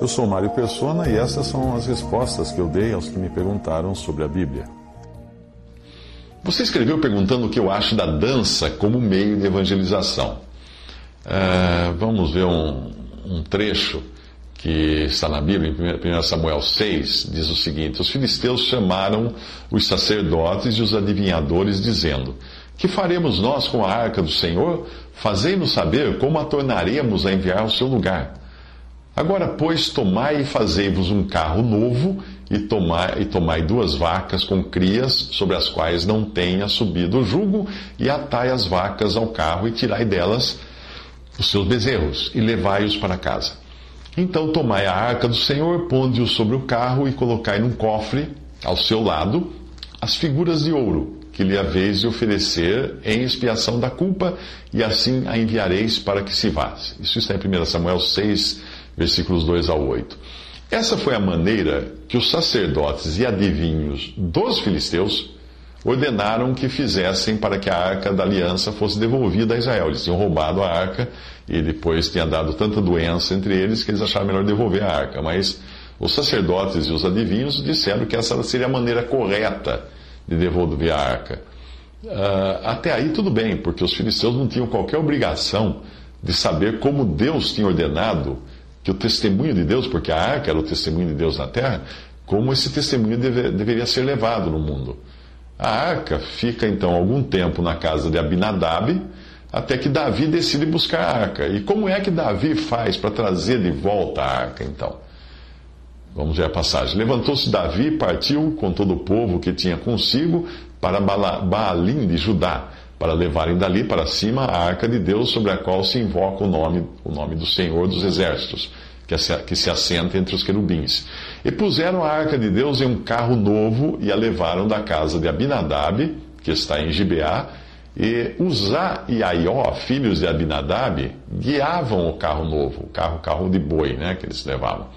Eu sou Mário Persona e essas são as respostas que eu dei aos que me perguntaram sobre a Bíblia. Você escreveu perguntando o que eu acho da dança como meio de evangelização. Uh, vamos ver um, um trecho que está na Bíblia, em 1 Samuel 6, diz o seguinte: Os filisteus chamaram os sacerdotes e os adivinhadores, dizendo: Que faremos nós com a arca do Senhor? Fazei-nos saber como a tornaremos a enviar ao seu lugar. Agora, pois, tomai e fazei-vos um carro novo, e tomai, e tomai duas vacas com crias, sobre as quais não tenha subido o jugo, e atai as vacas ao carro, e tirai delas os seus bezerros, e levai-os para casa. Então tomai a arca do Senhor, ponde-o sobre o carro, e colocai num cofre, ao seu lado, as figuras de ouro, que lhe haveis de oferecer em expiação da culpa, e assim a enviareis para que se vá. Isso está em 1 Samuel 6, versículos 2 ao 8. Essa foi a maneira que os sacerdotes e adivinhos dos filisteus ordenaram que fizessem para que a arca da aliança fosse devolvida a Israel. Eles tinham roubado a arca e depois tinha dado tanta doença entre eles que eles acharam melhor devolver a arca. Mas os sacerdotes e os adivinhos disseram que essa seria a maneira correta de devolver a arca. Uh, até aí tudo bem, porque os filisteus não tinham qualquer obrigação de saber como Deus tinha ordenado que o testemunho de Deus, porque a arca era o testemunho de Deus na terra, como esse testemunho deve, deveria ser levado no mundo. A arca fica então algum tempo na casa de Abinadab, até que Davi decide buscar a arca. E como é que Davi faz para trazer de volta a arca então? Vamos ver a passagem. Levantou-se Davi, partiu com todo o povo que tinha consigo para Baalim de Judá para levarem dali para cima a arca de Deus, sobre a qual se invoca o nome, o nome do Senhor dos Exércitos, que se, assenta entre os querubins. E puseram a arca de Deus em um carro novo e a levaram da casa de Abinadab, que está em Gibeá, e Uzá e Aió, filhos de Abinadab, guiavam o carro novo, o carro, carro de boi, né, que eles levavam.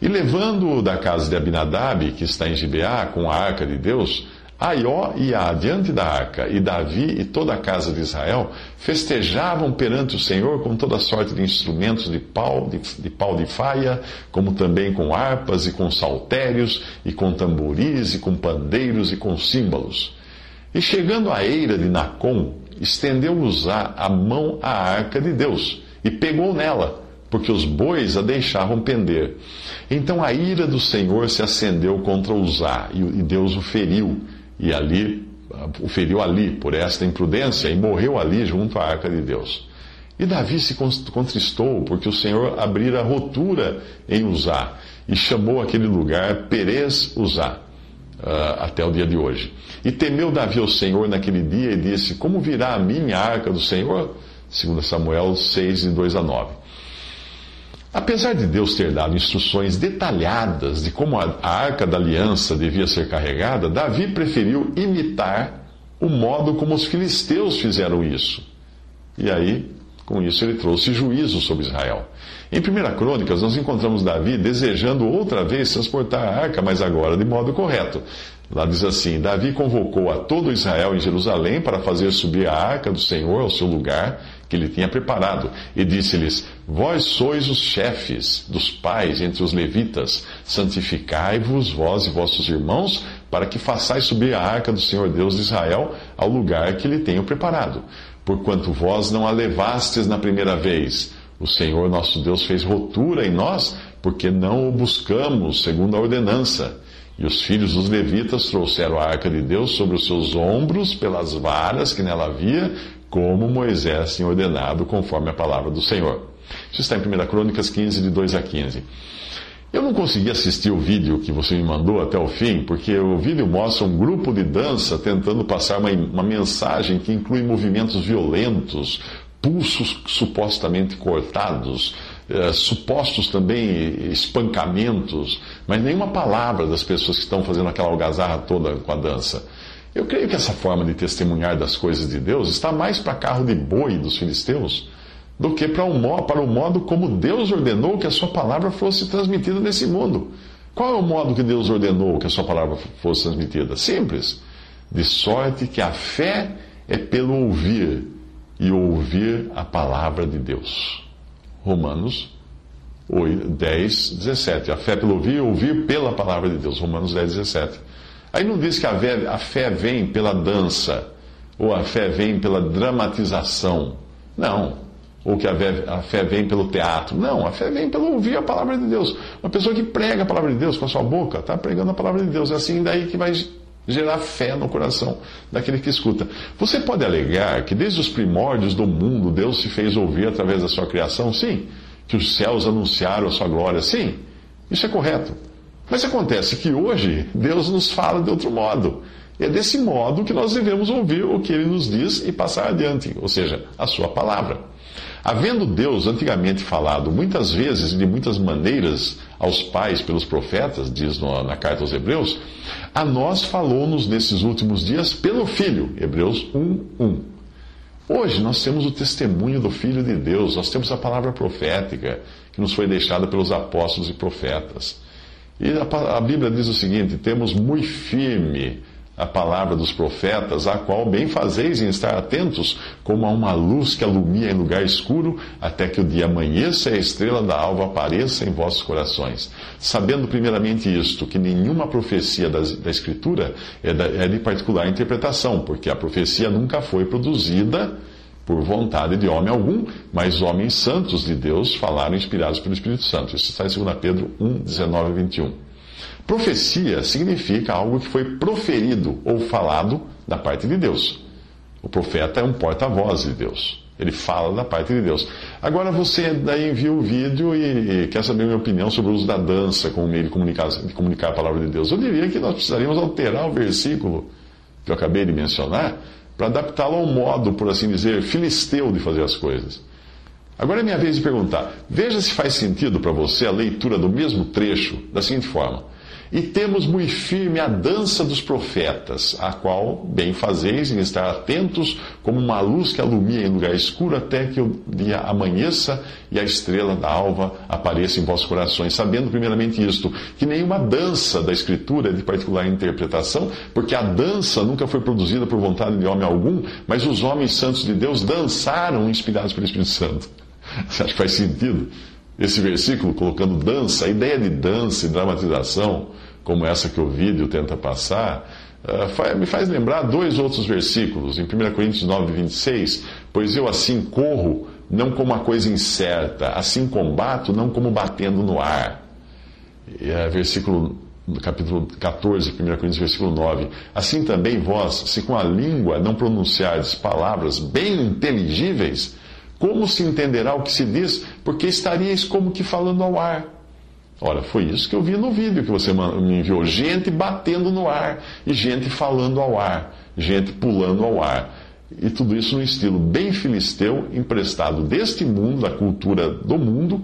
E levando-o da casa de Abinadab, que está em Gibeá, com a arca de Deus, Aió ia adiante da arca, e Davi e toda a casa de Israel festejavam perante o Senhor com toda sorte de instrumentos de pau de, de pau de faia, como também com harpas e com saltérios, e com tamboris, e com pandeiros e com símbolos. E chegando à eira de Nacon, estendeu Uzá a mão à arca de Deus, e pegou nela, porque os bois a deixavam pender. Então a ira do Senhor se acendeu contra Uzá, e Deus o feriu e ali o feriu ali por esta imprudência e morreu ali junto à arca de Deus. E Davi se contristou porque o Senhor abrira rotura em Uzá e chamou aquele lugar Perez Uzá. Uh, até o dia de hoje. E temeu Davi ao Senhor naquele dia e disse: Como virá a mim a arca do Senhor? 2 Samuel 6, de 2 a 9. Apesar de Deus ter dado instruções detalhadas de como a arca da aliança devia ser carregada, Davi preferiu imitar o modo como os filisteus fizeram isso. E aí, com isso, ele trouxe juízo sobre Israel. Em 1 Crônicas, nós encontramos Davi desejando outra vez transportar a arca, mas agora de modo correto. Lá diz assim: Davi convocou a todo Israel em Jerusalém para fazer subir a arca do Senhor ao seu lugar que ele tinha preparado, e disse-lhes: Vós sois os chefes dos pais entre os levitas, santificai-vos, vós e vossos irmãos, para que façais subir a arca do Senhor Deus de Israel ao lugar que lhe tenho preparado. Porquanto vós não a levastes na primeira vez, o Senhor nosso Deus fez rotura em nós, porque não o buscamos segundo a ordenança. E os filhos dos levitas trouxeram a arca de Deus sobre os seus ombros, pelas varas que nela havia, como Moisés tinha ordenado, conforme a palavra do Senhor. Isso está em 1 Crônicas 15, de 2 a 15. Eu não consegui assistir o vídeo que você me mandou até o fim, porque o vídeo mostra um grupo de dança tentando passar uma, uma mensagem que inclui movimentos violentos, pulsos supostamente cortados, eh, supostos também espancamentos, mas nenhuma palavra das pessoas que estão fazendo aquela algazarra toda com a dança. Eu creio que essa forma de testemunhar das coisas de Deus está mais para carro de boi dos filisteus do que para, um, para o modo como Deus ordenou que a sua palavra fosse transmitida nesse mundo. Qual é o modo que Deus ordenou que a sua palavra fosse transmitida? Simples. De sorte que a fé é pelo ouvir, e ouvir a palavra de Deus. Romanos 10, 17. A fé pelo ouvir, e ouvir pela palavra de Deus. Romanos 10, 17. Aí não diz que a fé, vem pela dança, ou a fé vem pela dramatização. Não ou que a fé, a fé vem pelo teatro. Não, a fé vem pelo ouvir a palavra de Deus. Uma pessoa que prega a palavra de Deus com a sua boca, está pregando a palavra de Deus. É assim daí que vai gerar fé no coração daquele que escuta. Você pode alegar que desde os primórdios do mundo Deus se fez ouvir através da sua criação? Sim. Que os céus anunciaram a sua glória? Sim. Isso é correto. Mas acontece que hoje Deus nos fala de outro modo. É desse modo que nós devemos ouvir o que ele nos diz e passar adiante, ou seja, a sua palavra. Havendo Deus antigamente falado muitas vezes e de muitas maneiras aos pais pelos profetas, diz na carta aos Hebreus, a nós falou-nos nesses últimos dias pelo Filho, Hebreus 1, 1. Hoje nós temos o testemunho do Filho de Deus, nós temos a palavra profética que nos foi deixada pelos apóstolos e profetas. E a, a Bíblia diz o seguinte: temos muito firme a palavra dos profetas, a qual bem fazeis em estar atentos, como a uma luz que alumia em lugar escuro, até que o dia amanheça e a estrela da alva apareça em vossos corações. Sabendo primeiramente isto, que nenhuma profecia da, da Escritura é, da, é de particular interpretação, porque a profecia nunca foi produzida por vontade de homem algum, mas homens santos de Deus falaram inspirados pelo Espírito Santo. Isso está em 2 Pedro 1, 19 e 21. Profecia significa algo que foi proferido ou falado da parte de Deus. O profeta é um porta-voz de Deus. Ele fala da parte de Deus. Agora você daí envia o vídeo e, quer saber minha opinião sobre o uso da dança como meio de comunicar, de comunicar a palavra de Deus. Eu diria que nós precisaríamos alterar o versículo que eu acabei de mencionar para adaptá-lo ao modo, por assim dizer, filisteu de fazer as coisas. Agora é minha vez de perguntar. Veja se faz sentido para você a leitura do mesmo trecho da seguinte forma. E temos muito firme a dança dos profetas, a qual bem fazeis em estar atentos como uma luz que alumia em lugar escuro até que o dia amanheça e a estrela da alva apareça em vossos corações, sabendo primeiramente isto, que nenhuma dança da Escritura é de particular interpretação, porque a dança nunca foi produzida por vontade de homem algum, mas os homens santos de Deus dançaram inspirados pelo Espírito Santo. Você acha que faz sentido? Esse versículo colocando dança, a ideia de dança e dramatização, como essa que o vídeo tenta passar, uh, me faz lembrar dois outros versículos. Em 1 Coríntios 9, 26, pois eu assim corro, não como uma coisa incerta, assim combato, não como batendo no ar. Uh, versículo capítulo 14, 1 Coríntios, versículo 9. Assim também vós, se com a língua não pronunciardes palavras bem inteligíveis, como se entenderá o que se diz? Porque estaríeis como que falando ao ar. Ora, foi isso que eu vi no vídeo que você me enviou. Gente batendo no ar e gente falando ao ar, gente pulando ao ar. E tudo isso num estilo bem filisteu, emprestado deste mundo, da cultura do mundo,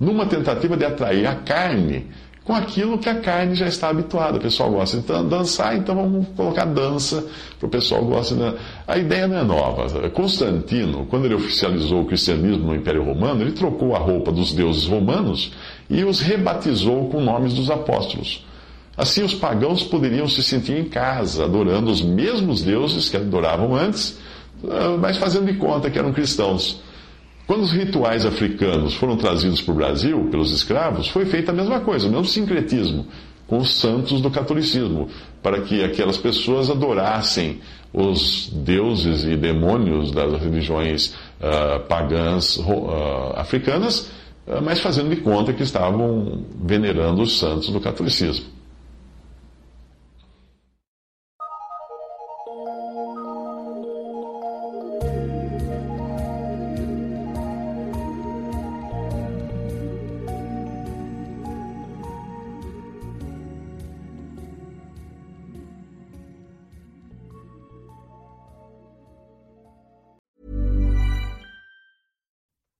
numa tentativa de atrair a carne com aquilo que a carne já está habituada. O pessoal gosta de dançar, então vamos colocar dança para o pessoal gosta. De... A ideia não é nova. Constantino, quando ele oficializou o cristianismo no Império Romano, ele trocou a roupa dos deuses romanos e os rebatizou com nomes dos apóstolos. Assim, os pagãos poderiam se sentir em casa, adorando os mesmos deuses que adoravam antes, ah, mas fazendo de conta que eram cristãos. Quando os rituais africanos foram trazidos para o Brasil pelos escravos, foi feita a mesma coisa, o mesmo sincretismo com os santos do catolicismo, para que aquelas pessoas adorassem os deuses e demônios das religiões uh, pagãs uh, africanas, uh, mas fazendo de conta que estavam venerando os santos do catolicismo.